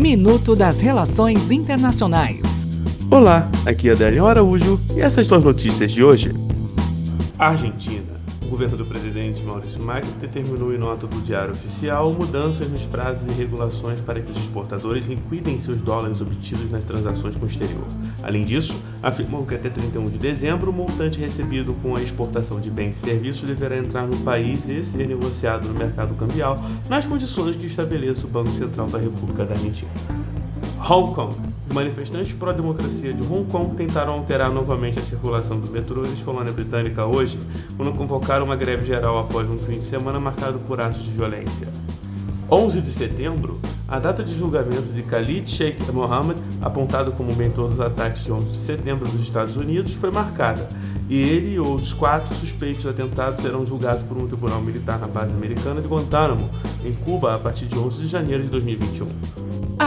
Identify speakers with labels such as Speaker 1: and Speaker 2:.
Speaker 1: Minuto das Relações Internacionais.
Speaker 2: Olá, aqui é Adélio Araújo e essas são as notícias de hoje.
Speaker 3: Argentina. O governo do presidente Maurício Macri determinou em nota do Diário Oficial mudanças nos prazos e regulações para que os exportadores liquidem seus dólares obtidos nas transações com o exterior. Além disso, afirmou que até 31 de dezembro o montante recebido com a exportação de bens e serviços deverá entrar no país e ser negociado no mercado cambial nas condições que estabeleça o Banco Central da República da Argentina. Hong Kong. Manifestantes pró-democracia de Hong Kong tentaram alterar novamente a circulação do metrô e colônia britânica hoje, quando convocaram uma greve geral após um fim de semana marcado por atos de violência. 11 de setembro, a data de julgamento de Khalid Sheikh Mohammed, apontado como mentor dos ataques de 11 de setembro dos Estados Unidos, foi marcada, e ele e outros quatro suspeitos de atentados serão julgados por um tribunal militar na base americana de Guantánamo, em Cuba, a partir de 11 de janeiro de 2021.